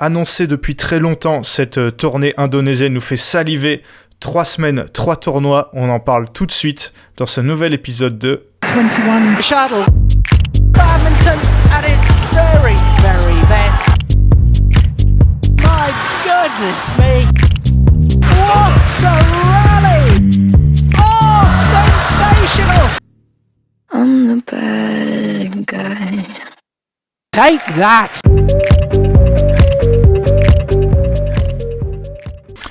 annoncé depuis très longtemps. Cette euh, tournée indonésienne nous fait saliver. Trois semaines, trois tournois. On en parle tout de suite dans ce nouvel épisode de 21 Shuttle. Badminton at its very, very best. My goodness me. What a rally! Oh, sensational! I'm the bad guy. Take that!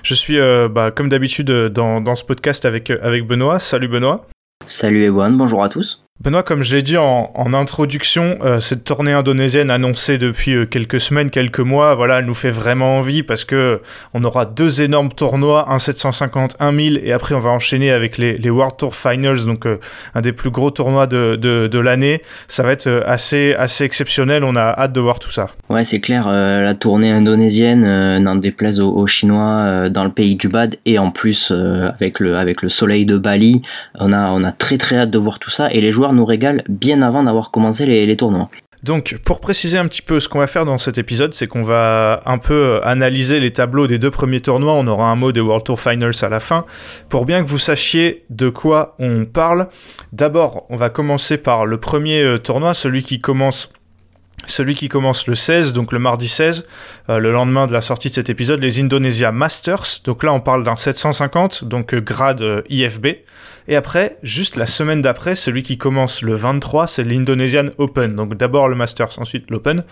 Je suis, euh, bah, comme d'habitude, euh, dans, ce podcast avec, euh, avec Benoît. Salut Benoît. Salut Ewan, bonjour à tous. Benoît, comme je l'ai dit en, introduction, euh, cette tournée indonésienne annoncée depuis euh, quelques semaines, quelques mois, voilà, elle nous fait vraiment envie parce que on aura deux énormes tournois, un 750, un 1000, et après on va enchaîner avec les, World Tour Finals, donc euh, un des plus gros tournois de, de, l'année. Ça va être assez, assez exceptionnel, on a hâte de voir tout ça. Ouais, c'est clair, la tournée indonésienne n'en déplaise aux, aux Chinois dans le pays du Bad, et en plus avec, le, avec le soleil de Bali, on a, on a très très hâte de voir tout ça, et les joueurs nous régale bien avant d'avoir commencé les, tournois. Donc, pour préciser un petit peu ce qu'on va faire dans cet épisode, c'est qu'on va un peu analyser les tableaux des deux premiers tournois. On aura un mot des World Tour Finals à la fin. Pour bien que vous sachiez de quoi on parle, d'abord, on va commencer par le premier tournoi, celui qui commence celui qui commence le 16, donc le mardi 16, euh, le lendemain de la sortie de cet épisode, les Indonesia Masters. Donc là, on parle d'un 750, donc euh, grade euh, IFB. Et après, juste la semaine d'après, celui qui commence le 23, c'est l'Indonesian Open. Donc d'abord le Masters, ensuite l'Open.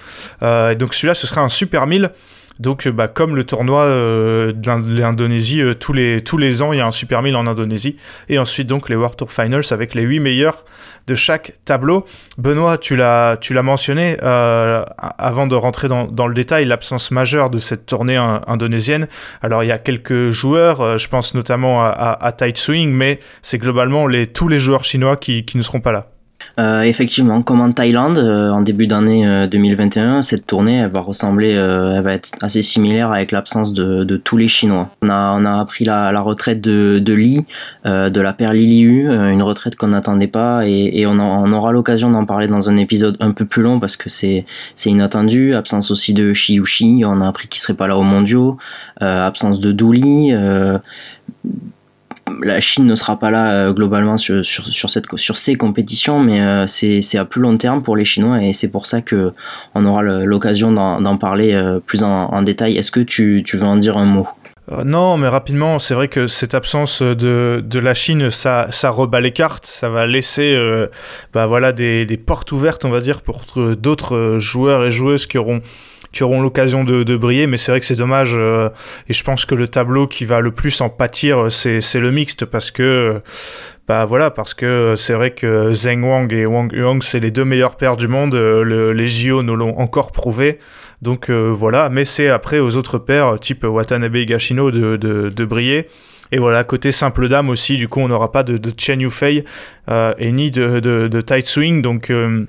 Euh, donc celui-là, ce sera un Super 1000. Donc, bah, comme le tournoi euh, de l'Indonésie, euh, tous, les, tous les ans, il y a un Super 1000 en Indonésie. Et ensuite, donc, les World Tour Finals avec les 8 meilleurs de chaque tableau. Benoît, tu l'as mentionné euh, avant de rentrer dans, dans le détail, l'absence majeure de cette tournée in indonésienne. Alors, il y a quelques joueurs, euh, je pense notamment à, à, à Tight Swing, mais c'est globalement les, tous les joueurs chinois qui, qui ne seront pas là. Euh, effectivement, comme en Thaïlande, euh, en début d'année euh, 2021, cette tournée va ressembler, euh, va être assez similaire avec l'absence de, tous les Chinois. On a, appris la, retraite de, de Li, euh, de la paire Li Liu, une retraite qu'on n'attendait pas, et, on, aura l'occasion d'en parler dans un épisode un peu plus long parce que c'est inattendu. Absence aussi de Shi Yushi, on a appris qu'il serait pas là au mondiaux. absence de Douli la Chine ne sera pas là euh, globalement sur, sur, cette, sur ces compétitions, mais euh, c'est à plus long terme pour les Chinois et c'est pour ça que on aura l'occasion d'en parler euh, plus en, en détail. Est-ce que tu, tu veux en dire un mot? Non, mais rapidement, c'est vrai que cette absence de, de la Chine, ça, ça rebat les cartes, ça va laisser bah voilà, des, des, portes ouvertes, on va dire, pour d'autres joueurs et joueuses qui auront, auront l'occasion de, briller, mais c'est vrai que c'est dommage, euh, et je pense que le tableau qui va le plus en pâtir, c'est le mixte, parce que... Bah voilà, parce que c'est vrai que Zheng Wang et Wang Yuang, c'est les deux meilleures paires du monde, le, les JO nous l'ont encore prouvé. Donc euh, voilà, mais c'est après aux autres paires, type Watanabe et Gashino, de, de, briller. Et voilà, côté simple dame aussi, du coup, on n'aura pas de, Chen Yufei euh, et ni de, de, tight swing, donc euh,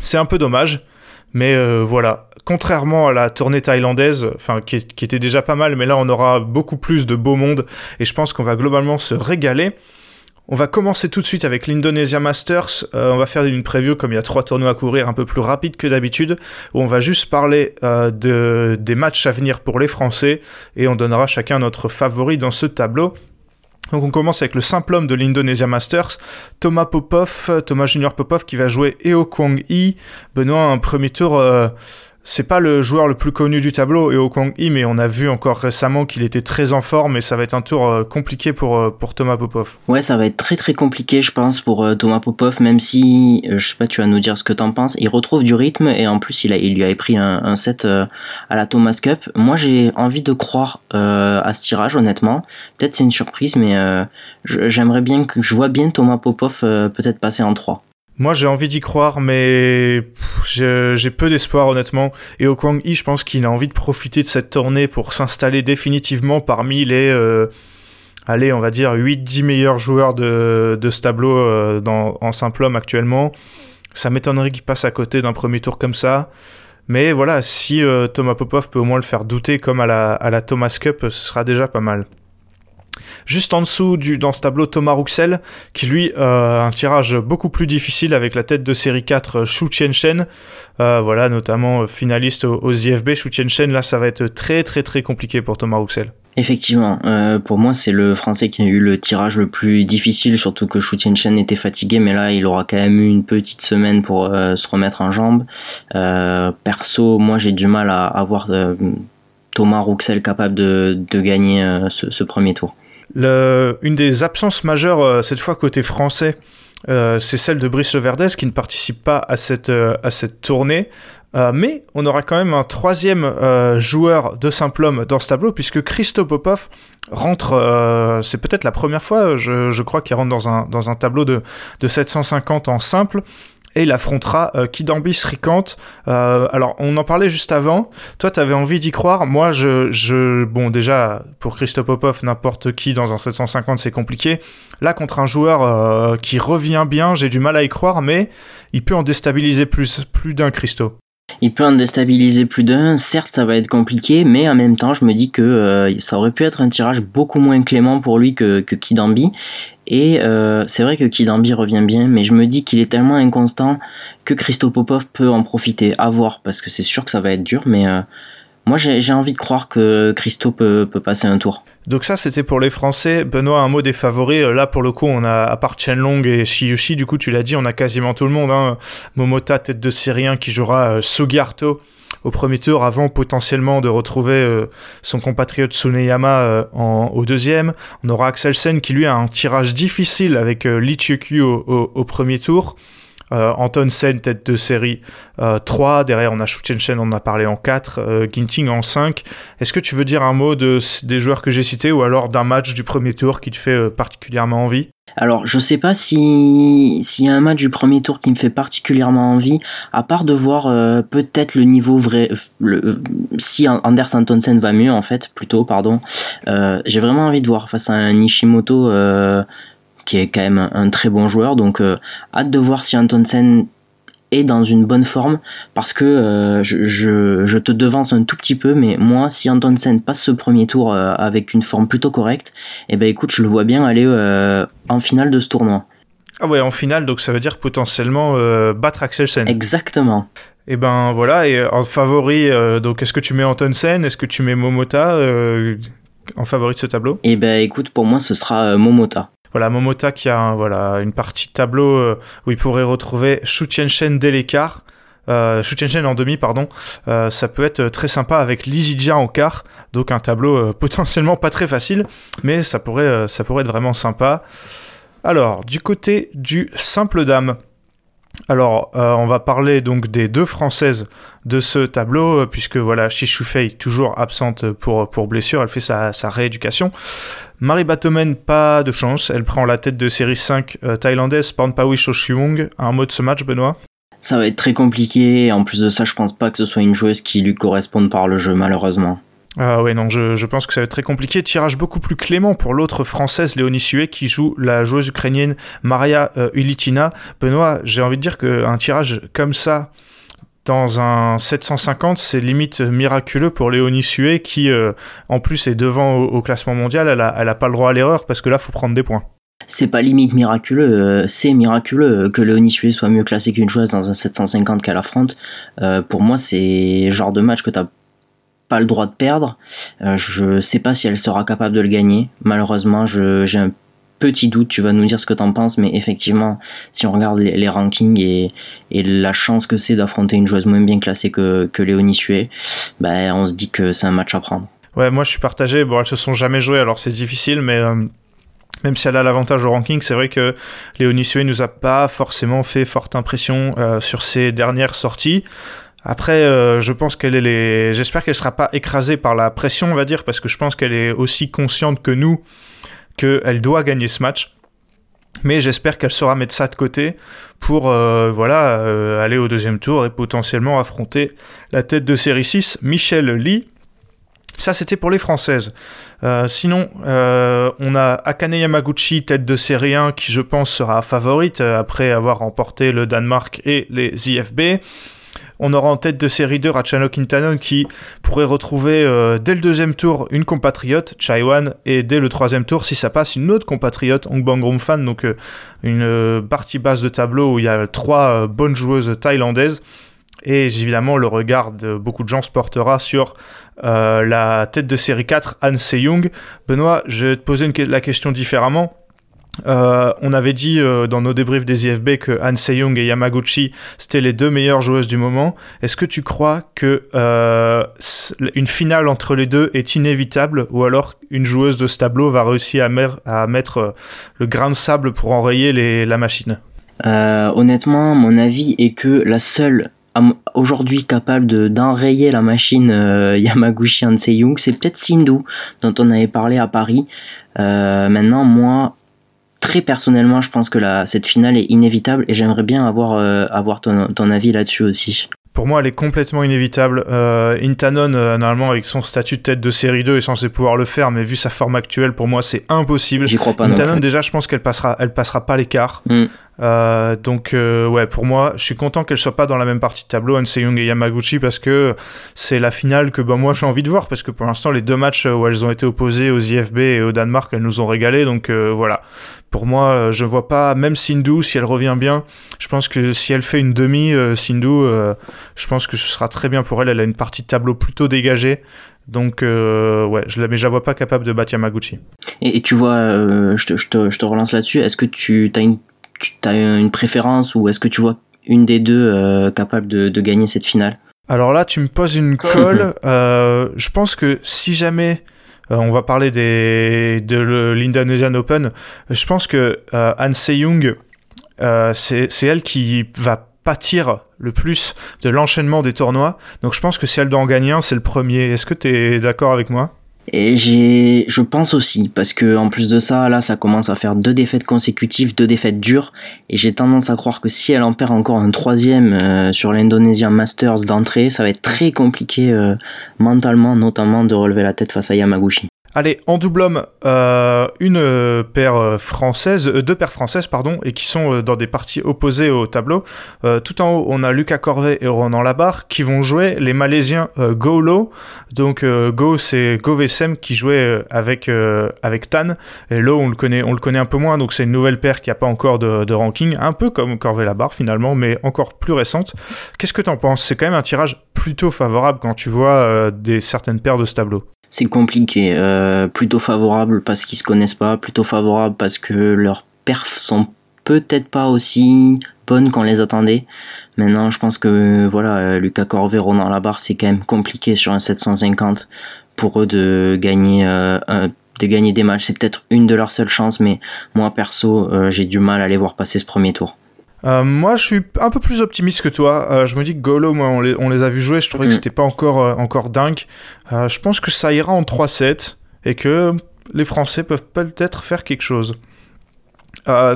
c'est un peu dommage. Mais euh, voilà, contrairement à la tournée thaïlandaise, qui, était déjà pas mal, mais là on aura beaucoup plus de beau monde et je pense qu'on va globalement se régaler. On va commencer tout de suite avec l'Indonesia Masters. Euh, on va faire une preview comme il y a trois tournois à courir un peu plus rapide que d'habitude, où on va juste parler euh, de, des matchs à venir pour les Français et on donnera chacun notre favori dans ce tableau. Donc on commence avec le simple homme de l'Indonesia Masters, Thomas Popov, Thomas Junior Popov qui va jouer Eo Kwang Yi. Benoît, un premier tour... Euh, c'est pas le joueur le plus connu du tableau, Kwang Hee, mais on a vu encore récemment qu'il était très en forme et ça va être un tour euh, compliqué pour, euh, pour Thomas Popov. Ouais, ça va être très très compliqué, je pense, pour euh, Thomas Popov, même si, je sais pas, tu vas nous dire ce que t'en penses. Il retrouve du rythme et en plus, il, a, il lui avait pris un, un set à la Thomas Cup. Moi, j'ai envie de croire à ce tirage, honnêtement. Peut-être c'est une surprise, mais j'aimerais bien que je vois bien Thomas Popov peut-être passer en 3. Moi, j'ai envie d'y croire, mais j'ai peu d'espoir, honnêtement. Et Okwang Yi, je pense qu'il a envie de profiter de cette tournée pour s'installer définitivement parmi les, euh, allez, on va dire, 8-10 meilleurs joueurs de, de ce tableau euh, dans, en simple homme actuellement. Ça m'étonnerait qu'il passe à côté d'un premier tour comme ça. Mais voilà, si euh, Thomas Popov peut au moins le faire douter comme à la, à la Thomas Cup, ce sera déjà pas mal. Juste en dessous dans ce tableau, Thomas Rouxel, qui lui a un tirage beaucoup plus difficile avec la tête de série 4, Shu Chen. Euh, voilà, notamment finaliste aux, IFB. Shu Chen, là, ça va être très très très compliqué pour Thomas Rouxel. Effectivement, euh, pour moi c'est le français qui a eu le tirage le plus difficile, surtout que Shu Chen était fatigué, mais là il aura quand même eu une petite semaine pour euh, se remettre en jambes. perso, moi j'ai du mal à, avoir Thomas Rouxel capable de, gagner ce, premier tour. Une des absences majeures cette fois côté français, c'est celle de Brice Leverdès qui ne participe pas à cette, cette tournée. Euh, mais on aura quand même un troisième euh, joueur de simple homme dans ce tableau, puisque Christo Popov rentre, euh, c'est peut-être la première fois, je, crois, qu'il rentre dans un, dans un tableau de, de 750 en simple. Et il affrontera Kidambi Srikant. alors, on en parlait juste avant. Toi, tu avais envie d'y croire. Moi, je, je, Bon, déjà, pour Christo Popov, n'importe qui dans un 750, c'est compliqué. Là, contre un joueur qui revient bien, j'ai du mal à y croire, mais il peut en déstabiliser plus, d'un Christo. Il peut en déstabiliser plus d'un, certes ça va être compliqué, mais en même temps je me dis que euh, ça aurait pu être un tirage beaucoup moins clément pour lui que, que Kidambi. Et euh, c'est vrai que Kidambi revient bien, mais je me dis qu'il est tellement inconstant que Christo Popov peut en profiter. À voir, parce que c'est sûr que ça va être dur, mais euh, moi, j'ai envie de croire que Christo peut, passer un tour. Donc ça, c'était pour les Français. Benoît, un mot des favoris. Euh, là, pour le coup, on a, à part Chenlong et Shiyushi, du coup, tu l'as dit, on a quasiment tout le monde. Hein. Momota, tête de Syrien, qui jouera euh, au premier tour, avant potentiellement de retrouver euh, son compatriote Tsuneyama au deuxième. On aura Axel Sen, qui lui a un tirage difficile avec Lee au premier tour. Euh, Anton Sen, tête de série 3. Euh, Derrière, on a Shu Chen, on en a parlé en 4. Euh, Ginting en 5. Est-ce que tu veux dire un mot de, des joueurs que j'ai cités ou alors d'un match du premier tour qui te fait particulièrement envie? Alors, je sais pas si s'il y a un match du premier tour qui me fait particulièrement envie, à part de voir peut-être le niveau vrai, si Anders Antonsen va mieux en fait, plutôt, pardon. J'ai vraiment envie de voir face à un Nishimoto qui est quand même un, très bon joueur. Donc euh, hâte de voir si Antonsen est dans une bonne forme parce que euh, je, te devance un tout petit peu mais moi si Antonsen passe ce premier tour euh, avec une forme plutôt correcte et eh ben écoute je le vois bien aller en finale de ce tournoi. Ah ouais en finale donc ça veut dire potentiellement battre Axelsen. Exactement. Et eh ben voilà et en favori donc est-ce que tu mets Antonsen est-ce que tu mets Momota en favori de ce tableau? Et eh ben écoute pour moi ce sera Momota. Voilà, Momota qui a voilà, une partie de tableau euh, où il pourrait retrouver Shu Tianchen dès l'écart. Euh, Shu Tianchen en demi, pardon. Euh, ça peut être très sympa avec Lizidja en quart. Donc un tableau euh, potentiellement pas très facile, mais ça pourrait, ça pourrait être vraiment sympa. Alors, du côté du simple dame. Alors, on va parler donc des deux françaises de ce tableau, puisque voilà, Fei toujours absente pour, pour blessure, elle fait sa, sa rééducation. Marie Batomen, pas de chance. Elle prend la tête de série 5 euh, thaïlandaise Pornpawish Oshuong. Un mot de ce match, Benoît? Ça va être très compliqué. En plus de ça, je pense pas que ce soit une joueuse qui lui corresponde par le jeu, malheureusement. Ah ouais, non, je, pense que ça va être très compliqué. Tirage beaucoup plus clément pour l'autre française, Léonie Sué, qui joue la joueuse ukrainienne Maria euh, Ulitina. Benoît, j'ai envie de dire qu'un tirage comme ça, dans un 750, c'est limite miraculeux pour Léonie Sué qui, euh, en plus, est devant au, classement mondial. Elle a, pas le droit à l'erreur parce que là, faut prendre des points. C'est pas limite miraculeux, euh, c'est miraculeux que Léonie Sué soit mieux classée qu'une chose dans un 750 qu'elle affronte. Euh, pour moi, c'est genre de match que t'as pas le droit de perdre. je sais pas si elle sera capable de le gagner. Malheureusement, j'ai un petit doute, tu vas nous dire ce que t'en penses, mais effectivement, si on regarde les, rankings et, la chance que c'est d'affronter une joueuse moins bien classée que, Léonie Sué, ben, on se dit que c'est un match à prendre. Ouais, moi je suis partagé. Bon, elles se sont jamais jouées, alors c'est difficile, mais euh, même si elle a l'avantage au ranking, c'est vrai que Léonie Sué nous a pas forcément fait forte impression euh, sur ses dernières sorties. Après, euh, je pense qu'elle est les... J'espère qu'elle sera pas écrasée par la pression, on va dire, parce que je pense qu'elle est aussi consciente que nous qu'elle doit gagner ce match. Mais j'espère qu'elle saura mettre ça de côté pour euh, euh, aller au deuxième tour et potentiellement affronter la tête de série 6, Michelle Lee. Ça, c'était pour les Françaises. Euh, sinon, on a Akane Yamaguchi, tête de série 1, qui je pense sera favorite après avoir remporté le Danemark et les IFB. On aura en tête de série 2 Ratchanok Intanon qui pourrait retrouver euh, dès le deuxième tour une compatriote, Chaiwan, et dès le troisième tour, si ça passe, une autre compatriote, Hong Bang Fan, donc euh, une euh, partie basse de tableau où il y a trois bonnes joueuses thaïlandaises. Et évidemment, le regard de beaucoup de gens se portera sur la tête de série 4, Han Se-young. Benoît, je vais te poser la question différemment. Euh, on avait dit euh, dans nos débriefs des IFB que Han Se-young et Yamaguchi c'était les deux meilleures joueuses du moment. Est-ce que tu crois que euh, une finale entre les deux est inévitable ou alors une joueuse de ce tableau va réussir à, mettre le grain de sable pour enrayer la machine? Honnêtement, mon avis est que la seule aujourd'hui capable d'enrayer la machine Yamaguchi Han Se-young, c'est peut-être Sindhu dont on avait parlé à Paris. maintenant, moi, très personnellement, je pense que la, cette finale est inévitable et j'aimerais bien avoir, euh, avoir ton, ton avis là-dessus aussi. Pour moi, elle est complètement inévitable. Euh, Intanon, euh, normalement, avec son statut de tête de série 2, est censé pouvoir le faire, mais vu sa forme actuelle, pour moi, c'est impossible. J'y crois pas. Intanon, déjà, je pense qu'elle passera, elle passera pas l'écart. Mm. Euh, donc euh, ouais, pour moi, je suis content qu'elle soit pas dans la même partie de tableau, Young et Yamaguchi, parce que c'est la finale que bah, moi j'ai envie de voir, parce que pour l'instant les deux matchs où elles ont été opposées aux IFB et au Danemark, elles nous ont régalé, donc euh, voilà. Pour moi, je vois pas, même Sindhu, si elle revient bien, je pense que si elle fait une demi, Sindhu, je pense que ce sera très bien pour elle. Elle a une partie de tableau plutôt dégagée. Donc, ouais, je la, mais je la vois pas capable de battre Yamaguchi. Et, tu vois, je te, je, te, je, te, relance là-dessus. Est-ce que tu as une tu as une préférence ou est-ce que tu vois une des deux euh, capable de, gagner cette finale? Alors là, tu me poses une colle. Euh, je pense que si jamais euh, on va parler des, de l'Indonesian Open, je pense que Han Se-young, c'est elle qui va pâtir le plus de l'enchaînement des tournois. Donc je pense que si elle doit en gagner un, c'est le premier. Est-ce que tu es d'accord avec moi? Et j'ai, je pense aussi, parce que en plus de ça, là, ça commence à faire deux défaites consécutives, deux défaites dures, et j'ai tendance à croire que si elle en perd encore un troisième euh, sur l'Indonesian Masters d'entrée, ça va être très compliqué euh, mentalement, notamment de relever la tête face à Yamaguchi. Allez, en double homme, euh, une euh, paire euh, française, deux paires françaises, pardon, et qui sont dans des parties opposées au tableau. tout en haut, on a Lucas Corvet et Ronan Labarre qui vont jouer les Malaisiens Go Lo. Donc Go, c'est Go Vsem qui jouait avec, avec Tan. Et Lo, on le, connaît, on le connaît un peu moins, donc c'est une nouvelle paire qui n'a pas encore de, ranking, un peu comme Corvet Labarre finalement, mais encore plus récente. Qu'est-ce que tu en penses? C'est quand même un tirage plutôt favorable quand tu vois des certaines paires de ce tableau c'est compliqué. Euh, plutôt favorable parce qu'ils se connaissent pas, plutôt favorable parce que leurs perfs sont peut-être pas aussi bonnes qu'on les attendait. Maintenant, je pense que voilà, euh, Lucas Corvé, Ronan Labarre, c'est quand même compliqué sur un 750 pour eux de gagner, euh, de gagner des matchs. C'est peut-être une de leurs seules chances, mais moi perso, j'ai du mal à les voir passer ce premier tour. Euh, moi, je suis un peu plus optimiste que toi. Euh, je me dis que Golo, moi, on les, on les a vus jouer. Je trouvais que mm. c'était pas encore, euh, encore dingue. je pense que ça ira en 3-7 et que les Français peuvent peut-être faire quelque chose.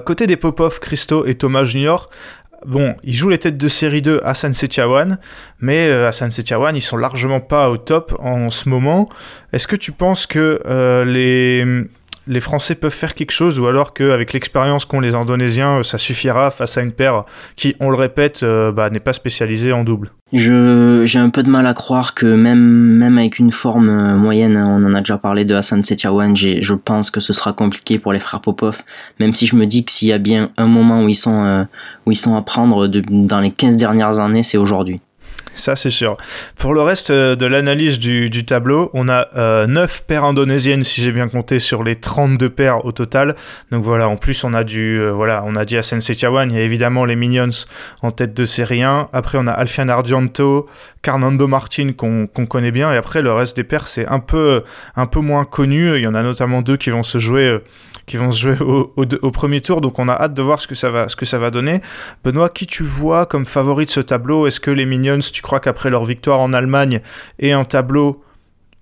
côté des Popov, Christo et Thomas Junior, bon, ils jouent les têtes de série 2 à San Setiawan, mais à San Setiawan, ils sont largement pas au top en ce moment. Est-ce que tu penses que les les Français peuvent faire quelque chose ou alors qu'avec l'expérience qu'ont les Indonésiens, euh, ça suffira face à une paire qui, on le répète, euh, bah, n'est pas spécialisée en double. J'ai un peu de mal à croire que même, même avec une forme euh, moyenne, hein, on en a déjà parlé de Hassan Setiawan, je pense que ce sera compliqué pour les frères Popov, même si je me dis que s'il y a bien un moment où ils sont, où ils sont à prendre dans les 15 dernières années, c'est aujourd'hui ça c'est sûr. Pour le reste euh, de l'analyse du, tableau, on a euh, 9 paires indonésiennes si j'ai bien compté sur les 32 paires au total. Donc voilà, en plus on a du euh, voilà, on a dit Asen Setiawan, il y a évidemment les Minions en tête de série 1. Après on a Alfian Argento, Carnando Martin qu'on connaît bien et après le reste des paires c'est un peu un peu moins connu, il y en a notamment deux qui vont se jouer euh, qui vont se jouer au, premier tour. Donc on a hâte de voir ce que ça va, ce que ça va donner. Benoît, qui tu vois comme favori de ce tableau? Est-ce que les Minions, tu crois qu'après leur victoire en Allemagne et un tableau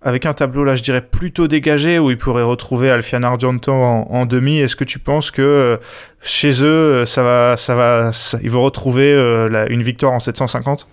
avec un tableau là, je dirais plutôt dégagé, où ils pourraient retrouver Alfian Argento en, demi. Est-ce que tu penses que euh, chez eux, ça va, ça va, ils vont retrouver euh, une victoire en 750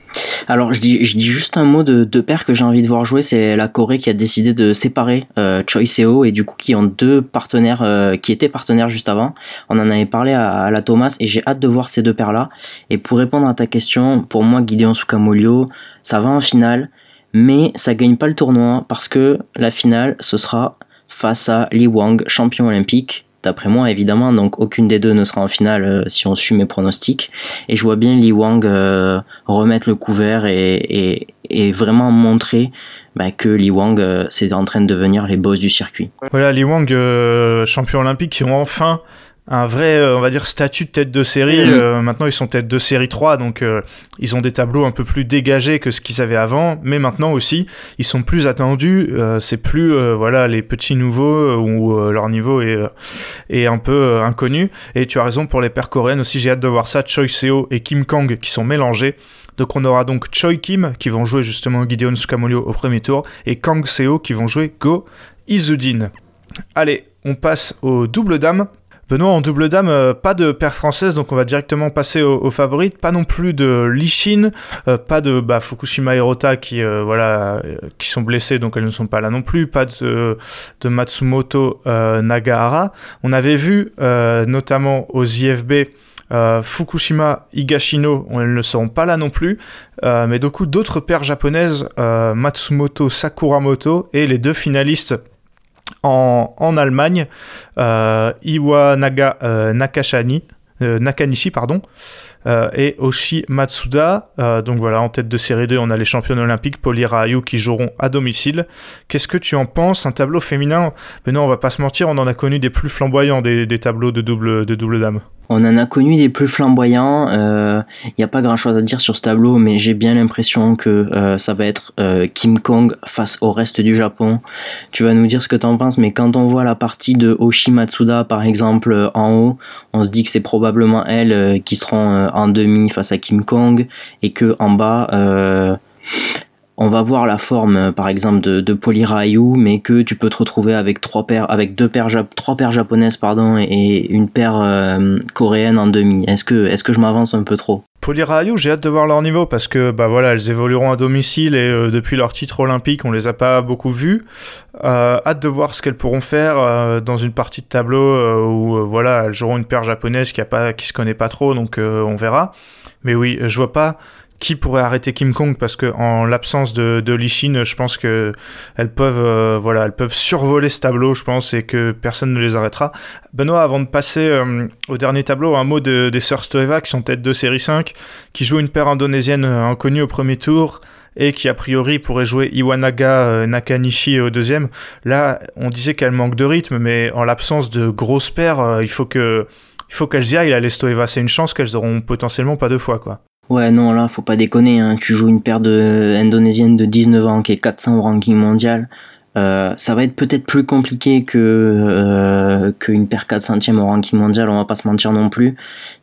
Alors, je dis, je dis juste un mot de deux paires que j'ai envie de voir jouer. C'est la Corée qui a décidé de séparer euh, Choi Seo et du coup qui ont deux partenaires euh, qui étaient partenaires juste avant. On en avait parlé à, la Thomas et j'ai hâte de voir ces deux paires là. Et pour répondre à ta question, pour moi, Gideon Sukamolio, ça va en finale mais ça gagne pas le tournoi parce que la finale ce sera face à Li Wang, champion olympique. D'après moi, évidemment, donc aucune des deux ne sera en finale euh, si on suit mes pronostics. Et je vois bien Li Wang euh, remettre le couvert et, vraiment montrer bah, que Li Wang euh, c'est en train de devenir les boss du circuit. Voilà, Li Wang, champion olympique, qui ont enfin un vrai, euh, on va dire, statut de tête de série. Euh, maintenant, ils sont tête de série 3, donc euh, ils ont des tableaux un peu plus dégagés que ce qu'ils avaient avant. Mais maintenant aussi, ils sont plus attendus. c'est plus, voilà, les petits nouveaux où leur niveau est, est un peu inconnu. Et tu as raison pour les paires coréennes aussi. J'ai hâte de voir ça. Choi Seo et Kim Kang qui sont mélangés. Donc on aura donc Choi Kim qui vont jouer justement Gideon Sukamolio au premier tour et Kang Seo qui vont jouer Go Izudin. Allez, on passe au double dame. Benoît, en double dame, euh, pas de paire française, donc on va directement passer aux, favorites. Pas non plus de Lishin, euh, pas de bah, Fukushima Hirota qui, euh, voilà, qui sont blessés, donc elles ne sont pas là non plus. Pas de, de Matsumoto Nagahara. On avait vu notamment aux IFB Fukushima Higashino, elles ne seront pas là non plus, mais du coup d'autres paires japonaises, Matsumoto Sakuramoto et les deux finalistes en, Allemagne, euh, Iwanaga euh, Nakashani, euh, Nakanishi, pardon, euh, et Oshi Matsuda. donc voilà, en tête de série 2, on a les championnes olympiques, Poli Rayu, qui joueront à domicile. Qu'est-ce que tu en penses Un tableau féminin? Mais non, on va pas se mentir, on en a connu des plus flamboyants des, des tableaux de double, de double dame. On en a connu des plus flamboyants. Il euh, n'y a pas grand chose à dire sur ce tableau, mais j'ai bien l'impression que euh, ça va être euh, Kim Kong face au reste du Japon. Tu vas nous dire ce que tu en penses, mais quand on voit la partie de Oshi Matsuda, par exemple, en haut, on se dit que c'est probablement elles qui seront en demi face à Kim Kong, et que en bas on va voir la forme, euh, par exemple, de, de Polirayu, mais que tu peux te retrouver avec trois paires, avec deux paires, japonaises, pardon, et une paire euh, coréenne en demi. Est-ce que, je m'avance un peu trop? Polirayu, j'ai hâte de voir leur niveau parce que bah voilà, elles évolueront à domicile et euh, depuis leur titre olympique, on les a pas beaucoup vues. hâte de voir ce qu'elles pourront faire dans une partie de tableau où voilà, elles joueront une paire japonaise qui a pas, qui se connaît pas trop, donc on verra. Mais oui, je vois pas qui pourrait arrêter Kim Kong parce que en l'absence de, de Lishin, je pense que elles peuvent euh, voilà, elles peuvent survoler ce tableau, je pense, et que personne ne les arrêtera. Benoît, avant de passer euh, au dernier tableau, un mot de, des sœurs Stoeva qui sont tête de série 5, qui jouent une paire indonésienne euh, inconnue au premier tour et qui a priori pourrait jouer Iwanaga Nakanishi au deuxième. Là, on disait qu'elle manque de rythme, mais en l'absence de grosses paires, il faut que il faut qu'elles y aillent, la Lestoeva. C'est une chance qu'elles auront potentiellement pas deux fois, quoi. Ouais, non, là, faut pas déconner. Hein. Tu joues une paire de indonésienne de 19 ans qui est 400 au ranking mondial. Euh, ça va être peut-être plus compliqué que euh, qu'une paire 400e au ranking mondial, on va pas se mentir non plus,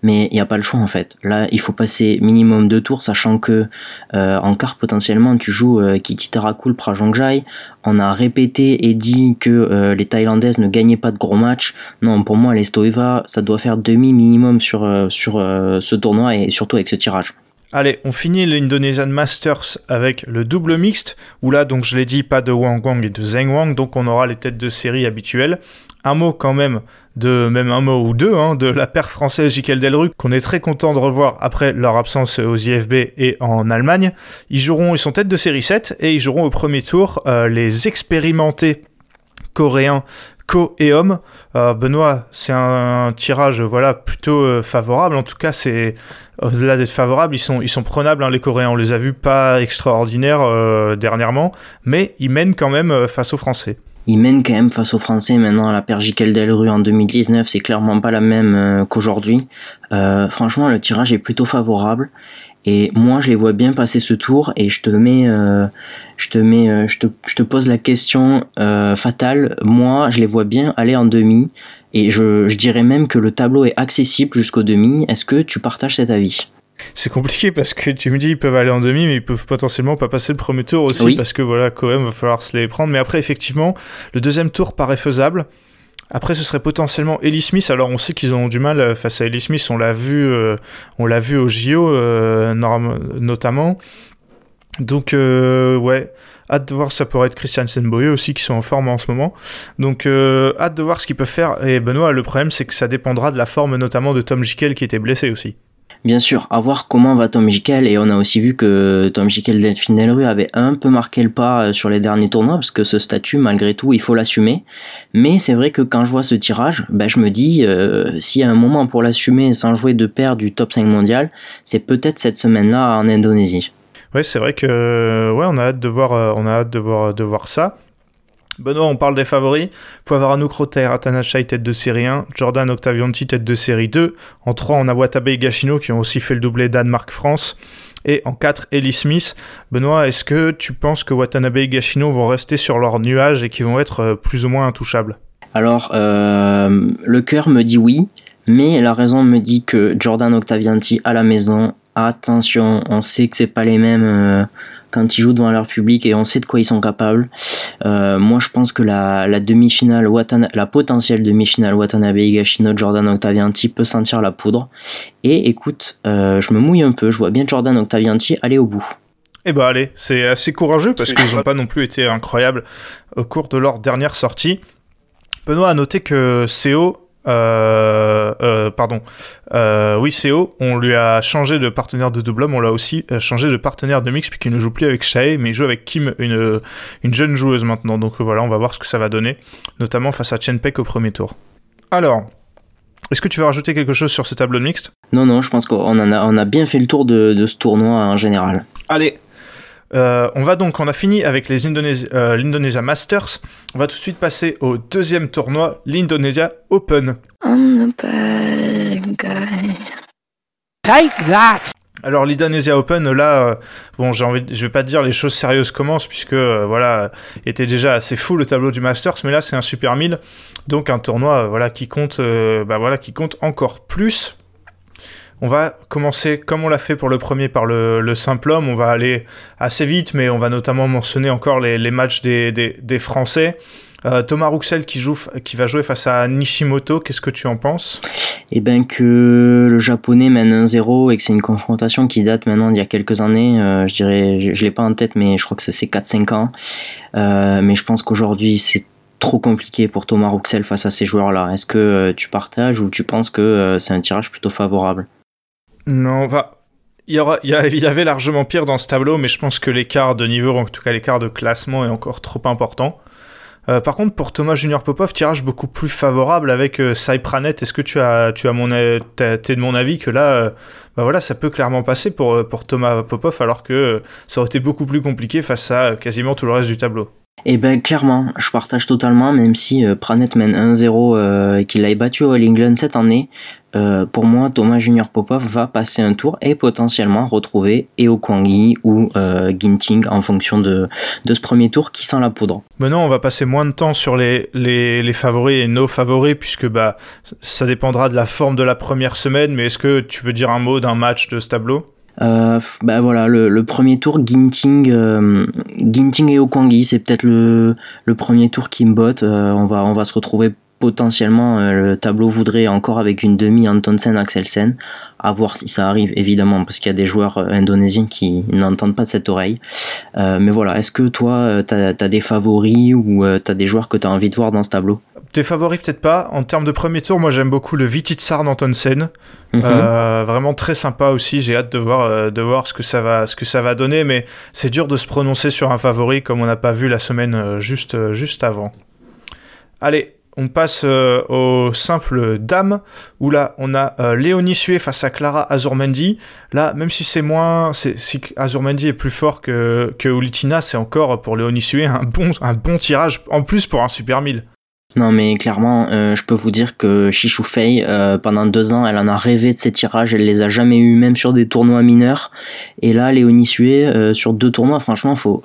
mais il n'y a pas le choix en fait. Là, il faut passer minimum deux tours, sachant que euh, en quart potentiellement tu joues euh, Kitty Tarakul Prajongjai. On a répété et dit que les Thaïlandaises ne gagnaient pas de gros matchs. Non, pour moi, les Stoiva, ça doit faire demi minimum sur ce tournoi et surtout avec ce tirage. Allez, on finit l'Indonesian Masters avec le double mixte, où là, donc je l'ai dit, pas de Wang Wang et de Zheng Wang, donc on aura les têtes de série habituelles. Un mot quand même de même un mot ou deux hein, de la paire française Jiquel Delruc qu'on est très content de revoir après leur absence aux IFB et en Allemagne. Ils joueront, ils sont tête de série 7 et ils joueront au premier tour euh, les expérimentés coréens Co et Homme. Euh, Benoît, c'est un, tirage voilà plutôt euh, favorable. En tout cas, au-delà d'être favorable, ils sont prenables. Hein, les Coréens, on les a vus pas extraordinaires euh, dernièrement, mais ils mènent quand même face aux Français. Ils mènent quand même face aux Français. Maintenant, la paire Delru en 2019, c'est clairement pas la même qu'aujourd'hui. franchement, le tirage est plutôt favorable. Et moi, je les vois bien passer ce tour et je te mets, euh, je te mets, euh, je, te, je te pose la question euh, fatale. Moi, je les vois bien aller en demi et je, je dirais même que le tableau est accessible jusqu'au demi. Est-ce que tu partages cet avis? C'est compliqué parce que tu me dis ils peuvent aller en demi, mais ils peuvent potentiellement pas passer le premier tour aussi parce que voilà, quand même, va falloir se les prendre. Mais après, effectivement, le deuxième tour paraît faisable. Après, ce serait potentiellement Ellie Smith. Alors, on sait qu'ils ont du mal euh, face à Ellie Smith. On l'a vu, euh, on l'a vu au JO euh, notamment. Donc, ouais, hâte de voir. Ça pourrait être Christian Boye aussi qui sont en forme en ce moment. Donc, hâte de voir ce qu'ils peuvent faire. Et Benoît, le problème, c'est que ça dépendra de la forme, notamment de Tom Jikel qui était blessé aussi. Bien sûr, à voir comment va Tom Jikel et on a aussi vu que Tom Jikel Delphine Delru avait un peu marqué le pas euh, sur les derniers tournois parce que ce statut malgré tout il faut l'assumer. Mais c'est vrai que quand je vois ce tirage, ben, je me dis euh, s'il y a un moment pour l'assumer sans jouer de paire du top 5 mondial, c'est peut-être cette semaine-là en Indonésie. Ouais, c'est vrai que a hâte euh, on a hâte de voir, de voir ça. Benoît, on parle des favoris. Anouk Rota et tête de série 1, Jordan Octavianti, tête de série 2. En 3, on a Watabe et Gachino qui ont aussi fait le doublé Danemark-France. Et en 4, Ellie Smith. Benoît, est-ce que tu penses que Watanabe et Gachino vont rester sur leur nuage et qu'ils vont être euh, plus ou moins intouchables? Alors, euh, le cœur me dit oui, mais la raison me dit que Jordan Octavianti à la maison, attention, on sait que c'est pas les mêmes. Euh, quand ils jouent devant leur public et on sait de quoi ils sont capables. Euh, moi, je pense que la, demi-finale, la potentielle demi-finale Watanabe Higashino, Jordan Octavianti peut sentir la poudre. Et écoute, euh, je me mouille un peu, je vois bien Jordan Octavianti aller au bout. Eh ben allez, c'est assez courageux parce qu'ils n'ont pas non plus été incroyables au cours de leur dernière sortie. Benoît a noté que CO euh, euh, pardon, euh, oui, CO, on lui a changé de partenaire de double homme, on l'a aussi euh, changé de partenaire de mix, puisqu'il ne joue plus avec Shae, mais il joue avec Kim, une, une jeune joueuse maintenant. Donc voilà, on va voir ce que ça va donner, notamment face à Chen Pek au premier tour. Alors, est-ce que tu veux rajouter quelque chose sur ce tableau de mixte? Non, non, je pense qu'on a, on a bien fait le tour de, de ce tournoi en général. Allez, euh, on va donc, on a fini avec les euh, l'Indonesia Masters. On va tout de suite passer au deuxième tournoi, l'Indonesia Open. Take that. Alors l'Indonesia Open, là, euh, bon, j'ai envie, je vais pas dire les choses sérieuses commencent puisque voilà, était déjà assez fou le tableau du Masters, mais là c'est un Super 1000, donc un tournoi, voilà, qui compte, bah voilà, qui compte encore plus. On va commencer comme on l'a fait pour le premier par le, simple homme. On va aller assez vite, mais on va notamment mentionner encore les, matchs des, Français. Euh, Thomas Rouxel qui, joue, qui va jouer face à Nishimoto, qu'est-ce que tu en penses? Eh bien que le japonais mène 1-0 et que c'est une confrontation qui date maintenant d'il y a quelques années. Euh, je dirais, je, ne l'ai pas en tête, mais je crois que c'est 4-5 ans. Euh, mais je pense qu'aujourd'hui c'est trop compliqué pour Thomas Rouxel face à ces joueurs-là. Est-ce que tu partages ou tu penses que c'est un tirage plutôt favorable? Non, va. Il y, avait largement pire dans ce tableau, mais je pense que l'écart de niveau, en tout cas l'écart de classement, est encore trop important. Euh, par contre, pour Thomas Junior Popov, tirage beaucoup plus favorable avec euh, Cypranet. Est-ce que tu as, mon, t'es de mon avis que là, euh, bah voilà, ça peut clairement passer pour, euh, Thomas Popov, alors que ça aurait été beaucoup plus compliqué face à quasiment tout le reste du tableau. Eh ben clairement, je partage totalement, même si Pranet mène 1-0 euh, et qu'il a battu au All cette année, euh, pour moi Thomas Junior Popov va passer un tour et potentiellement retrouver Eo Kwangi ou Ginting en fonction de, de ce premier tour qui sent la poudre. Maintenant on va passer moins de temps sur les, les, les, favoris et nos favoris puisque bah, ça dépendra de la forme de la première semaine, mais est-ce que tu veux dire un mot d'un match de ce tableau? Euh, bah voilà, le, premier tour, Ginting, euh, Ginting et Okwangi, c'est peut-être le, le, premier tour qui me botte. Euh, on, va, on va se retrouver potentiellement, euh, le tableau voudrait encore avec une demi Antonsen Axelsen, à voir si ça arrive évidemment, parce qu'il y a des joueurs indonésiens qui n'entendent pas de cette oreille. mais voilà, est-ce que toi, tu as, des favoris ou tu as des joueurs que tu as envie de voir dans ce tableau? Tes favoris peut-être pas. En termes de premier tour, moi j'aime beaucoup le Vititsar d'Antonsen. Mhm. Euh, vraiment très sympa aussi. J'ai hâte de voir, euh, de voir ce que ça va, ce que ça va donner. Mais c'est dur de se prononcer sur un favori comme on n'a pas vu la semaine euh, juste, juste avant. Allez, on passe au simple dame, où là, on a Léonie Sué face à Clara Azurmendi. Là, même si c'est moins... Si Azurmendi est plus fort que, que Ulitina, c'est encore pour Léonie Sué un bon, un bon tirage, en plus pour un Super 1000. Non mais clairement, euh, je peux vous dire que Chichou Fei, euh, pendant deux ans, elle en a rêvé de ces tirages, elle les a jamais eu, même sur des tournois mineurs. Et là, Léonie Sué, euh, sur deux tournois, franchement, faut,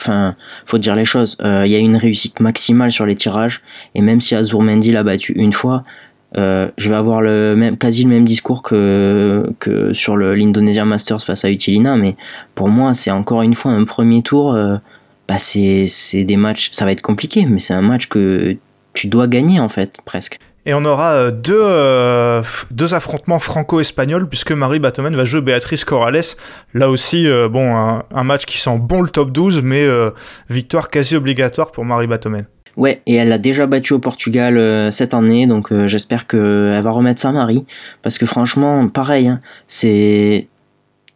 faut dire les choses. Il y a une réussite maximale sur les tirages, et même si Azur Mendy l'a battu une fois, je vais avoir le même, quasi le même discours que, que sur l'Indonesia Masters face à Utilina, mais pour moi, c'est encore une fois un premier tour. Bah c'est des matchs, ça va être compliqué, mais c'est un match que tu dois gagner en fait, presque. Et on aura euh, deux, euh, deux affrontements franco-espagnols puisque Marie Batomen va jouer Béatrice Corrales. Là aussi, euh, bon, un, match qui sent bon le top 12, mais victoire quasi obligatoire pour Marie Batomen. Ouais, et elle l'a déjà battu au Portugal cette année, donc j'espère qu'elle va remettre ça Marie. Parce que franchement, pareil, hein, c'est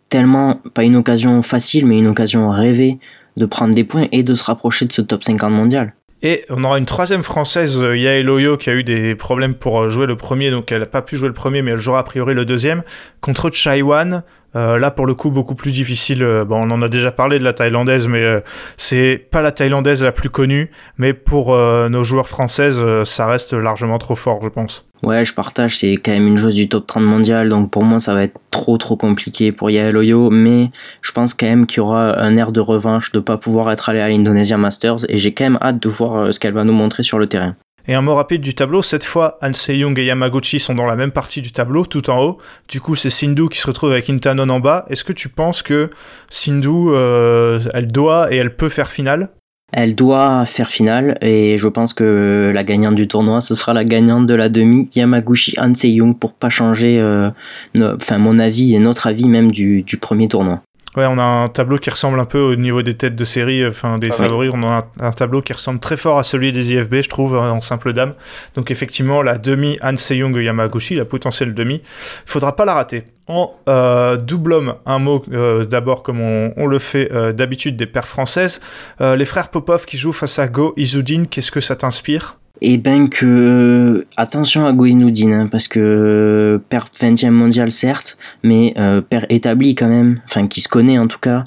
tellement pas une occasion facile, mais une occasion rêvée de prendre des points et de se rapprocher de ce top 50 mondial. Et on aura une troisième française, euh, Yael Oyo, qui a eu des problèmes pour euh, jouer le premier, donc elle n'a pas pu jouer le premier, mais elle jouera a priori le deuxième, contre Chaiwan. Euh, là, pour le coup, beaucoup plus difficile. bon, on en a déjà parlé de la thaïlandaise, mais c'est pas la thaïlandaise la plus connue. Mais pour nos joueurs françaises, ça reste largement trop fort, je pense. Ouais, je partage, c'est quand même une joueuse du top 30 mondial, donc pour moi ça va être trop trop compliqué pour Yael Oyo, mais je pense quand même qu'il y aura un air de revanche de pas pouvoir être allé à l'Indonesia Masters, et j'ai quand même hâte de voir euh, ce qu'elle va nous montrer sur le terrain. Et un mot rapide du tableau, cette fois, Han Se-young et Yamaguchi sont dans la même partie du tableau, tout en haut. Du coup, c'est Sindhu qui se retrouve avec Intanon en bas. Est-ce que tu penses que Sindhu, euh, elle doit et elle peut faire finale? Elle doit faire finale et je pense que la gagnante du tournoi ce sera la gagnante de la demi Yamaguchi Hansei-young pour pas changer euh, mon avis et notre avis même du premier tournoi. Ouais, on a un tableau qui ressemble un peu au niveau des têtes de série, enfin des ah favoris. On a un, tableau qui ressemble très fort à celui des IFB, je trouve, en simple dame. Donc effectivement, la demi Han Young Yamaguchi, la potentielle demi, faudra pas la rater. En euh, double homme, un mot euh, d'abord comme on, le fait euh, d'habitude des paires françaises. les frères Popov qui jouent face à Go Izudin, qu'est-ce que ça t'inspire? Et ben que attention à Goïnoudine hein, parce que père 20e mondial certes mais euh, père établi quand même. Enfin qui se connaît en tout cas.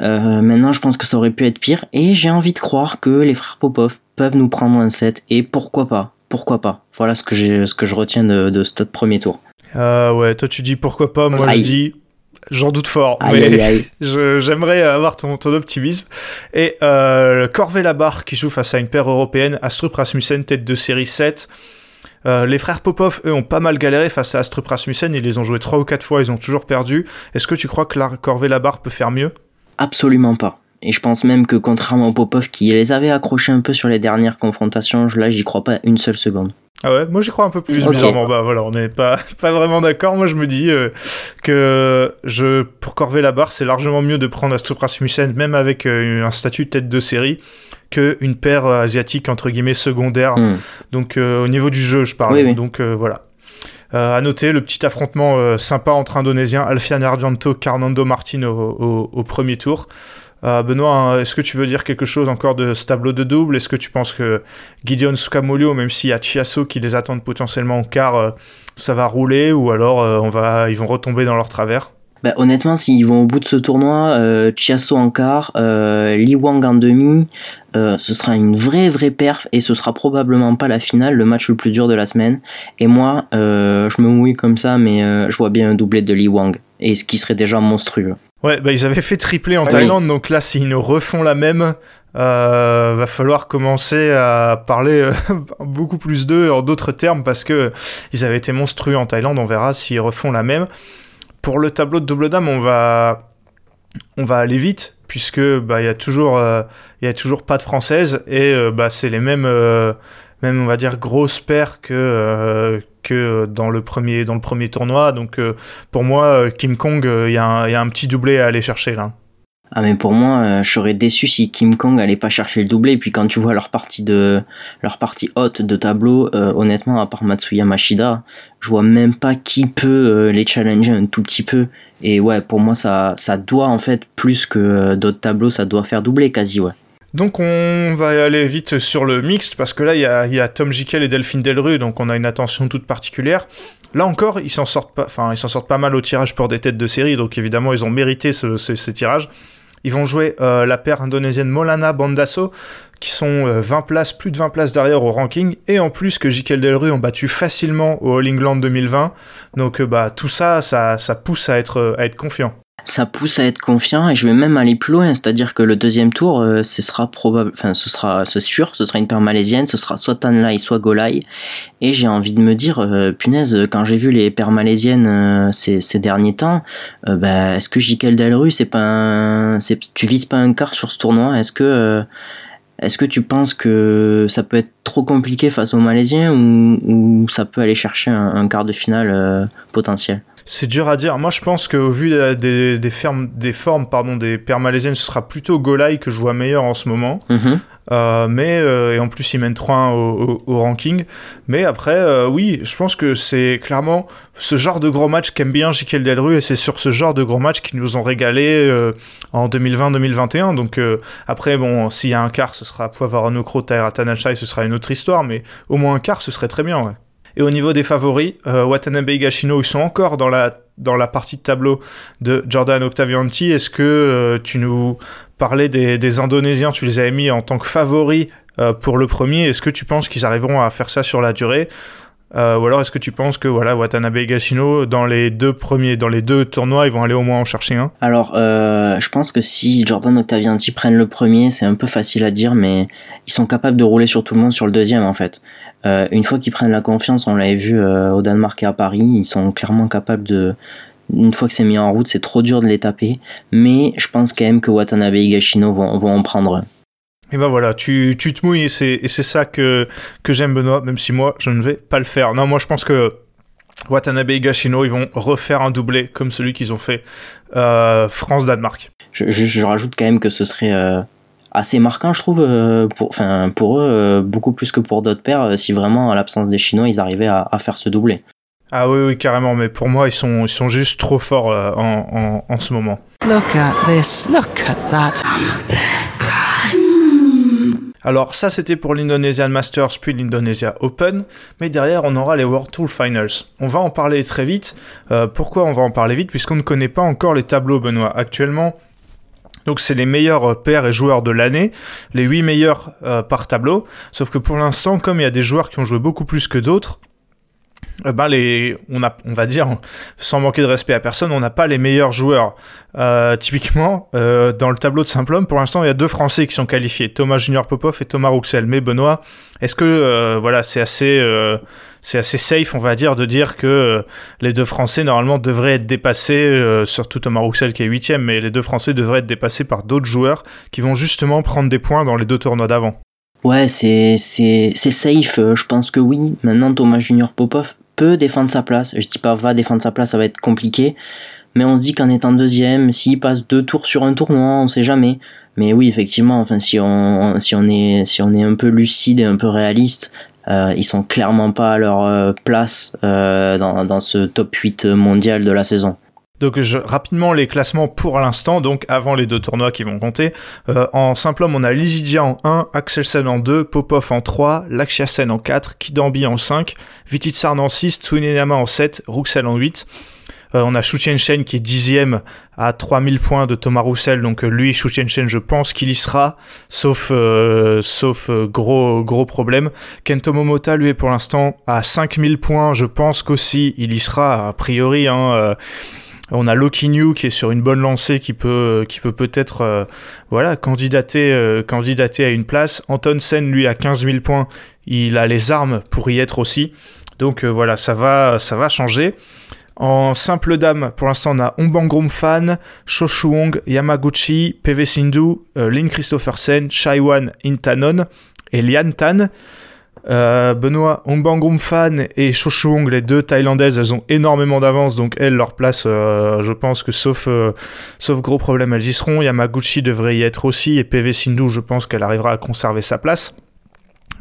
Euh, maintenant je pense que ça aurait pu être pire. Et j'ai envie de croire que les frères Popov peuvent nous prendre un set. Et pourquoi pas? Pourquoi pas? Voilà ce que j'ai ce que je retiens de, de ce premier tour. Ah ouais toi tu dis pourquoi pas? Moi je dis J'en doute fort, mais j'aimerais avoir ton, ton, optimisme. Et euh, Corvé Labarre qui joue face à une paire européenne, Astrup Rasmussen, tête de série 7. Euh, les frères Popov, eux, ont pas mal galéré face à Astrup Rasmussen. Ils les ont joués 3 ou 4 fois, ils ont toujours perdu. Est-ce que tu crois que la Corvé Labarre peut faire mieux? Absolument pas. Et je pense même que contrairement aux Popov qui les avait accrochés un peu sur les dernières confrontations, là j'y crois pas une seule seconde. Ah ouais, moi j'y crois un peu plus bizarrement. Bah voilà, on n'est pas, pas vraiment d'accord. Moi je me dis euh, que je, pour corver la barre, c'est largement mieux de prendre Astrup Rasmussen, même avec euh, un statut tête de série, qu'une paire euh, asiatique entre guillemets secondaire. Hmm. Donc au niveau du jeu, je parle. Donc voilà. à noter le petit affrontement sympa entre Indonésiens Alfian Argento, Carnando Martin au, au premier tour. Euh, Benoît, hein, est-ce que tu veux dire quelque chose encore de ce tableau de double? Est-ce que tu penses que Gideon Sukamolio, même s'il y a Chiasso qui les attendent potentiellement au quart, euh, ça va rouler ou alors euh, on va, ils vont retomber dans leur travers? Bah, honnêtement, s'ils vont au bout de ce tournoi, Chiasso en quart, Li Wang en demi, ce sera une vraie vraie perf et ce sera probablement pas la finale, le match le plus dur de la semaine. Et moi, je me mouille comme ça, mais je vois bien un doublé de Li Wang et ce qui serait déjà monstrueux. Ouais, bah, ils avaient fait tripler en Thaïlande, donc là, s'ils nous refont la même, euh, va falloir commencer à parler euh, beaucoup plus d'eux en d'autres termes parce que ils avaient été monstrueux en Thaïlande. On verra s'ils refont la même. Pour le tableau de double dame, on va on va aller vite puisque bah il y a toujours euh, y a toujours pas de française et bah c'est les mêmes même on va dire grosses paires que que dans le premier, dans le premier tournoi. Donc euh, pour moi, euh, Kim Kong, il y, a un petit doublé à aller chercher là. Ah mais pour moi, euh, je serais déçu si Kim Kong allait pas chercher le doublé. Puis quand tu vois leur partie de leur partie haute de tableau, honnêtement, à part Matsuya Mashida, je vois même pas qui peut les challenger un tout petit peu. Et ouais, pour moi, ça ça doit en fait plus que d'autres tableaux, ça doit faire doubler quasi ouais. Donc on va aller vite sur le mixte parce que là il y a, Tom Jikel et Delphine Delru donc on a une attention toute particulière. Là encore ils s'en sortent pas, enfin ils s'en sortent pas mal au tirage pour des têtes de série donc évidemment ils ont mérité ce, ces tirages. Ils vont jouer euh, la paire indonésienne Molana Bandasso qui sont 20 euh, places, plus de 20 places derrière au ranking et en plus que Jikel Delru ont battu facilement au All England 2020. Donc euh, bah tout ça, ça, pousse à être confiant. Ça pousse à être confiant et je vais même aller plus loin, c'est-à-dire que le deuxième tour, euh, ce sera probable, enfin ce sera, c'est sûr, ce sera une paire malaisienne, ce sera soit Tanlai, soit Golai, et j'ai envie de me dire, euh, punaise, quand j'ai vu les paires malaisiennes euh, ces, derniers temps, bah, est-ce que Jikel Delru, c'est pas, un, tu vises pas un quart sur ce tournoi, est-ce que est-ce que tu penses que ça peut être trop compliqué face aux Malaisiens ou, ou ça peut aller chercher un, un quart de finale potentiel? C'est dur à dire. Moi, je pense qu'au vu des, des, fermes, des formes pardon, des paires malaisiennes, ce sera plutôt Golai que je vois meilleur en ce moment. Mhm. Euh, mais, euh, et en plus, il mène 3-1 au, au, ranking. Mais après, euh, oui, je pense que c'est clairement ce genre de gros match qu'aime bien Jikel Delru et c'est sur ce genre de gros match qu'ils nous ont régalé en 2020-2021. Donc après, bon, s'il y a un quart, ce sera Poivre Nokro, Taira Tanachai, ce sera une autre histoire. Mais au moins un quart, ce serait très bien. Et au niveau des favoris, euh, Watanabe et Gashino, ils sont encore dans la, dans la partie de tableau de Jordan Octavianti. Est-ce que euh, tu nous parlais des, des, Indonésiens, tu les avais mis en tant que favoris euh, pour le premier Est-ce que tu penses qu'ils arriveront à faire ça sur la durée? Euh, ou alors est-ce que tu penses que voilà Watanabe et Gashino dans les deux premiers dans les deux tournois ils vont aller au moins en chercher un? Alors euh, je pense que si Jordan Octavianti prennent le premier c'est un peu facile à dire mais ils sont capables de rouler sur tout le monde sur le deuxième en fait. Euh, une fois qu'ils prennent la confiance, on l'avait vu au Danemark et à Paris, ils sont clairement capables de. Une fois que c'est mis en route, c'est trop dur de les taper. Mais je pense quand même que Watanabe et Gashino vont, vont en prendre Et ben voilà, tu, tu te mouilles et c'est, ça que, que j'aime Benoît, même si moi je ne vais pas le faire. Non, moi je pense que Watanabe et Gashino, ils vont refaire un doublé comme celui qu'ils ont fait euh, France-Danemark. Je, je, je, rajoute quand même que ce serait euh, assez marquant, je trouve, euh, pour, enfin, pour eux, euh, beaucoup plus que pour d'autres pairs, si vraiment, à l'absence des Chinois, ils arrivaient à, à, faire ce doublé. Ah oui, oui, carrément, mais pour moi, ils sont, ils sont juste trop forts en, en, en ce moment. Look at this, look at that. Alors ça c'était pour l'Indonesian Masters puis l'Indonesia Open, mais derrière on aura les World Tour Finals. On va en parler très vite. Euh, pourquoi on va en parler vite? Puisqu'on ne connaît pas encore les tableaux Benoît. Actuellement donc c'est les meilleurs pairs et joueurs de l'année, les 8 meilleurs euh, par tableau. Sauf que pour l'instant, comme il y a des joueurs qui ont joué beaucoup plus que d'autres, ben les, on, a, on va dire, sans manquer de respect à personne, on n'a pas les meilleurs joueurs. Euh, typiquement, euh, dans le tableau de Simple-Homme, pour l'instant, il y a deux Français qui sont qualifiés, Thomas Junior Popov et Thomas Rouxel. Mais Benoît, est-ce que euh, voilà, c'est assez, euh, c'est assez safe, on va dire, de dire que euh, les deux Français normalement devraient être dépassés, surtout Thomas Rouxel qui est huitième, mais les deux Français devraient être dépassés par d'autres joueurs qui vont justement prendre des points dans les deux tournois d'avant. Ouais, c'est safe, je pense que oui. Maintenant, Thomas Junior Popov peut défendre sa place. Je dis pas va défendre sa place, ça va être compliqué. Mais on se dit qu'en étant deuxième, s'il passe deux tours sur un tournoi, on sait jamais. Mais oui, effectivement, enfin, si on, si on est, si on est un peu lucide et un peu réaliste, euh, ils sont clairement pas à leur euh, place euh, dans, dans ce top 8 mondial de la saison. Donc je, rapidement les classements pour l'instant, donc avant les deux tournois qui vont compter. Euh, en simple homme, on a Lizidja en 1, Axelsen en 2, Popov en 3, Lakshasen en 4, Kidambi en 5, Vititsarn en 6, Tsuninama en 7, Rouxel en 8. Euh, on a Shen qui est dixième à 3000 points de Thomas Roussel, donc euh, lui, Shen, je pense qu'il y sera, sauf, euh, sauf euh, gros, gros problème. Kento Momota, lui, est pour l'instant à 5000 points, je pense qu'aussi il y sera, a priori, hein, euh, on a Loki New qui est sur une bonne lancée qui peut peut peut-être euh, euh, candidater à une place. Anton Sen lui à 15 000 points, il a les armes pour y être aussi. Donc euh, voilà, ça va changer. En simple dame, pour l'instant, on a Ombangrum Fan, Shoshuong, Yamaguchi, PV Sindhu, Lin Christophersen, Shaiwan Intanon et Lian Tan. Euh, Benoît, Ombangrum Fan et Shoshuong, les deux thaïlandaises, elles ont énormément d'avance, donc elles, leur place, euh, je pense que sauf, euh, sauf gros problème, elles y seront. Yamaguchi devrait y être aussi, et PV Sindhu, je pense qu'elle arrivera à conserver sa place.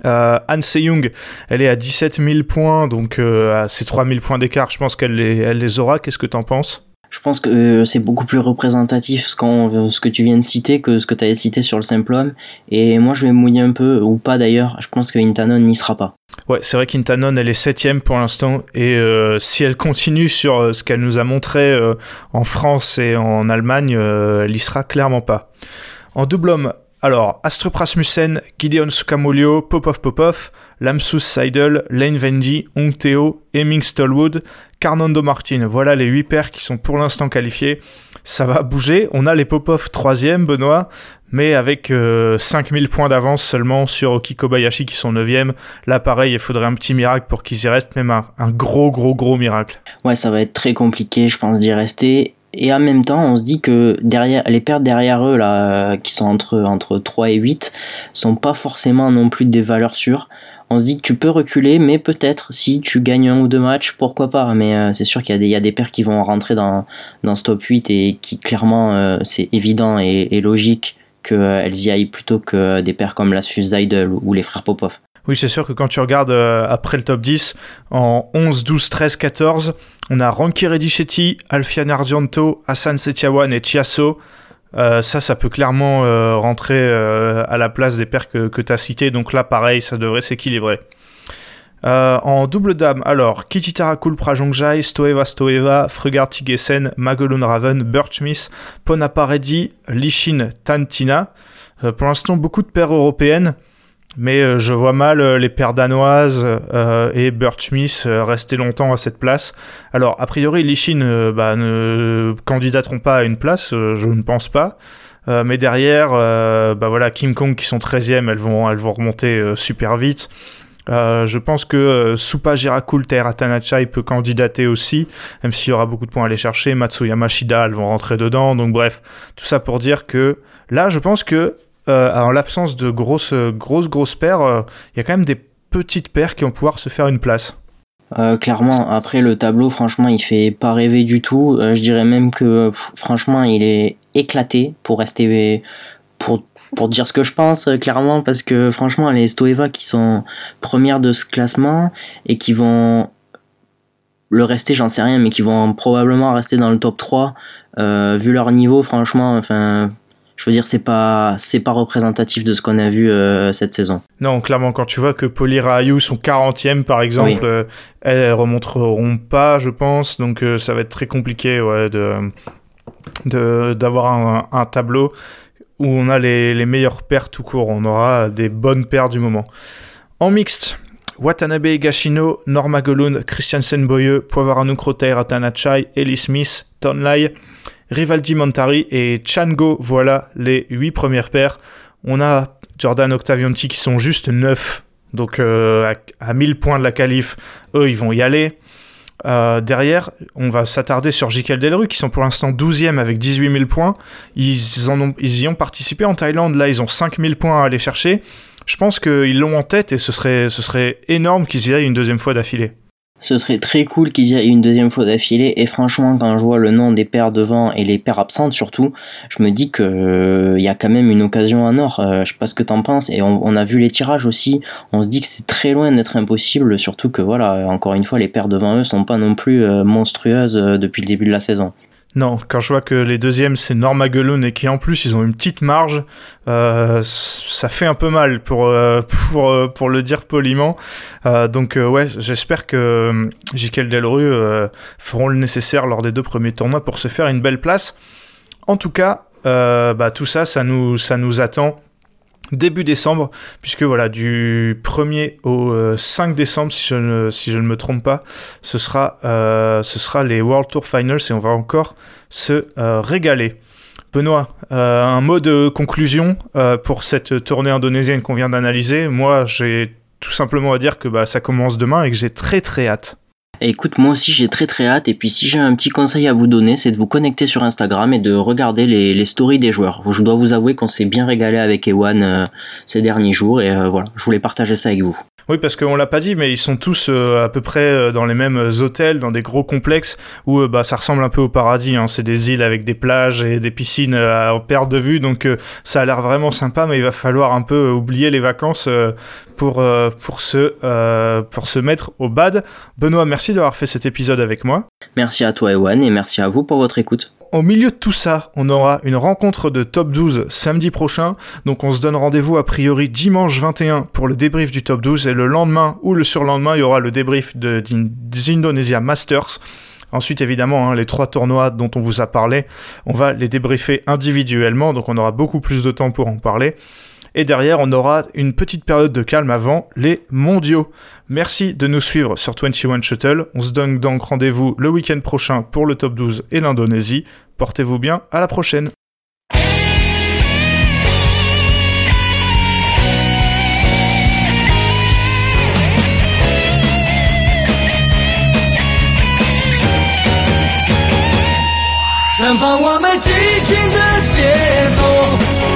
Euh, Han Se-young, elle est à 17 000 points, donc à ses 3 000 points d'écart, je pense qu'elle les, elle les aura. Qu'est-ce que t'en penses? Je pense que euh, c'est beaucoup plus représentatif ce, qu'on, ce que tu viens de citer que ce que tu avais cité sur le simple homme. Et moi, je vais mouiller un peu, ou pas d'ailleurs. Je pense que Intanon n'y sera pas. Ouais, c'est vrai qu'Intanon, elle est septième pour l'instant. Et euh, si elle continue sur euh, ce qu'elle nous a montré euh, en France et en Allemagne, euh, elle y sera clairement pas. En double homme, alors, Astrup Rasmussen, Gideon Sukamulio, Popov Popov, Lamsus Seidel, Lane Vendy, Hong Teo, Hemming Stallwood, Carnando Martin. Voilà les 8 paires qui sont pour l'instant qualifiés. ça va bouger. On a les Popov troisième, Benoît, mais avec 5000 points d'avance seulement sur Oki Kobayashi qui sont 9 Là, pareil, il faudrait un petit miracle pour qu'ils y restent, même un, gros, gros, gros miracle. Ouais, ça va être très compliqué, je pense, d'y rester. Et en même temps, on se dit que les pertes derrière eux, là, qui sont entre, entre 3 et 8, sont pas forcément non plus des valeurs sûres. On se dit que tu peux reculer, mais peut-être si tu gagnes un ou deux matchs, pourquoi pas. Mais euh, c'est sûr qu'il y, a des, paires qui vont rentrer dans, ce top 8 et qui clairement, euh, c'est évident et, logique qu'elles y aillent plutôt que des paires comme la Idol ou les frères Popov. Oui, c'est sûr que quand tu regardes euh, après le top 10, en 11, 12, 13, 14, on a Ranky Redichetti, Alfian Argento, Hassan Setiawan et Chiasso. Euh, ça, ça peut clairement euh, rentrer à la place des paires que, tu as citées. Donc là, pareil, ça devrait s'équilibrer. En double dame, alors, Kititarakul Prajongjai, Stoeva Stoeva, Frugard Tigesen, Magolun Raven, Birchmith, Ponaparedi, Lishin Tantina. Pour l'instant, beaucoup de paires européennes, mais euh, je vois mal euh, les paires danoises euh, et Birchmith rester longtemps à cette place. Alors, a priori, Lishin bah, ne candidateront pas à une place, je ne pense pas. mais derrière, bah voilà, Kim Kong qui sont 13e, elles vont, elles vont remonter super vite. Je pense que Supa Jirakul Taira Tanachai peut candidater aussi, même s'il y aura beaucoup de points à aller chercher. Matsuyama Shida, elles vont rentrer dedans. Donc bref, tout ça pour dire que là, je pense que euh, en l'absence de grosses, grosses, grosses paires, il euh, y a quand même des petites paires qui vont pouvoir se faire une place. Euh, clairement, après le tableau, franchement, il fait pas rêver du tout. je dirais même que, franchement, il est éclaté pour rester, pour pour dire ce que je pense clairement parce que franchement les Stoeva qui sont premières de ce classement et qui vont le rester j'en sais rien mais qui vont probablement rester dans le top 3 euh, vu leur niveau franchement enfin je veux dire c'est pas c'est pas représentatif de ce qu'on a vu euh, cette saison. Non, clairement quand tu vois que Polira Ayu sont 40e par exemple, oui. euh, elles, elles remonteront pas je pense donc euh, ça va être très compliqué ouais de d'avoir un, un, tableau où on a les, les meilleures paires tout court. On aura des bonnes paires du moment. En mixte, Watanabe Gashino, Norma Golun, Christiansen Boyeux, Poivarano Kroter, Ratanachai, Ellie Smith, Tonlai, Rivaldi Montari et Chango. Voilà les 8 premières paires. On a Jordan Octavianti qui sont juste 9. Donc euh, à, à 1000 points de la qualif, eux ils vont y aller. Euh, derrière, on va s'attarder sur Jikel Delru, qui sont pour l'instant 12e avec 18 000 points. Ils, en ont, y ont participé en Thaïlande, là ils ont 5 000 points à aller chercher. Je pense qu'ils l'ont en tête et ce serait, ce serait énorme qu'ils y aillent une deuxième fois d'affilée. Ce serait très cool qu'ils y aillent une deuxième fois d'affilée. Et franchement, quand je vois le nom des paires devant et les paires absentes surtout, je me dis qu'il euh, y a quand même une occasion en or. Euh, je sais pas ce que t'en penses. Et on, a vu les tirages aussi. On se dit que c'est très loin d'être impossible. Surtout que voilà, encore une fois, les paires devant eux sont pas non plus euh, monstrueuses euh, depuis le début de la saison. Non, quand je vois que les deuxièmes c'est Norma Gelon et qui en plus ils ont une petite marge, euh, ça fait un peu mal pour, euh, pour, euh, pour le dire poliment. Euh, donc euh, ouais, j'espère que Jikel Delru feront le nécessaire lors des deux premiers tournois pour se faire une belle place. En tout cas, bah, tout ça, ça nous, ça nous attend début décembre, puisque voilà, du 1er au euh, 5 décembre, si je, ne, me trompe pas, ce sera, euh, ce sera les World Tour Finals et on va encore se euh, régaler. Benoît, euh, un mot de conclusion euh, pour cette tournée indonésienne qu'on vient d'analyser. Moi, j'ai tout simplement à dire que bah, ça commence demain et que j'ai très très hâte. Écoute, moi aussi j'ai très très hâte. Et puis si j'ai un petit conseil à vous donner, c'est de vous connecter sur Instagram et de regarder les, stories des joueurs. Je dois vous avouer qu'on s'est bien régalé avec Ewan euh, ces derniers jours et euh, voilà, je voulais partager ça avec vous. Oui, parce qu'on l'a pas dit, mais ils sont tous euh, à peu près euh, dans les mêmes hôtels, dans des gros complexes où euh, bah, ça ressemble un peu au paradis. Hein. C'est des îles avec des plages et des piscines à perte de vue, donc ça a l'air vraiment sympa, mais il va falloir un peu oublier les vacances pour, pour, se, pour se mettre au bad. Benoît, merci d'avoir fait cet épisode avec moi. Merci à toi, Ewan, et merci à vous pour votre écoute. Au milieu de tout ça, on aura une rencontre de top 12 samedi prochain. Donc on se donne rendez-vous a priori dimanche 21 pour le débrief du top 12 et le lendemain ou le surlendemain, il y aura le débrief de, des Indonesia Masters. Ensuite, évidemment, hein, les trois tournois dont on vous a parlé, on va les débriefer individuellement, donc on aura beaucoup plus de temps pour en parler. Et derrière, on aura une petite période de calme avant les mondiaux. Merci de nous suivre sur 21 Shuttle. On se donne donc rendez-vous le week-end prochain pour le top 12 et l'Indonésie. Portez-vous bien, à la prochaine.绽放我们激情的节奏，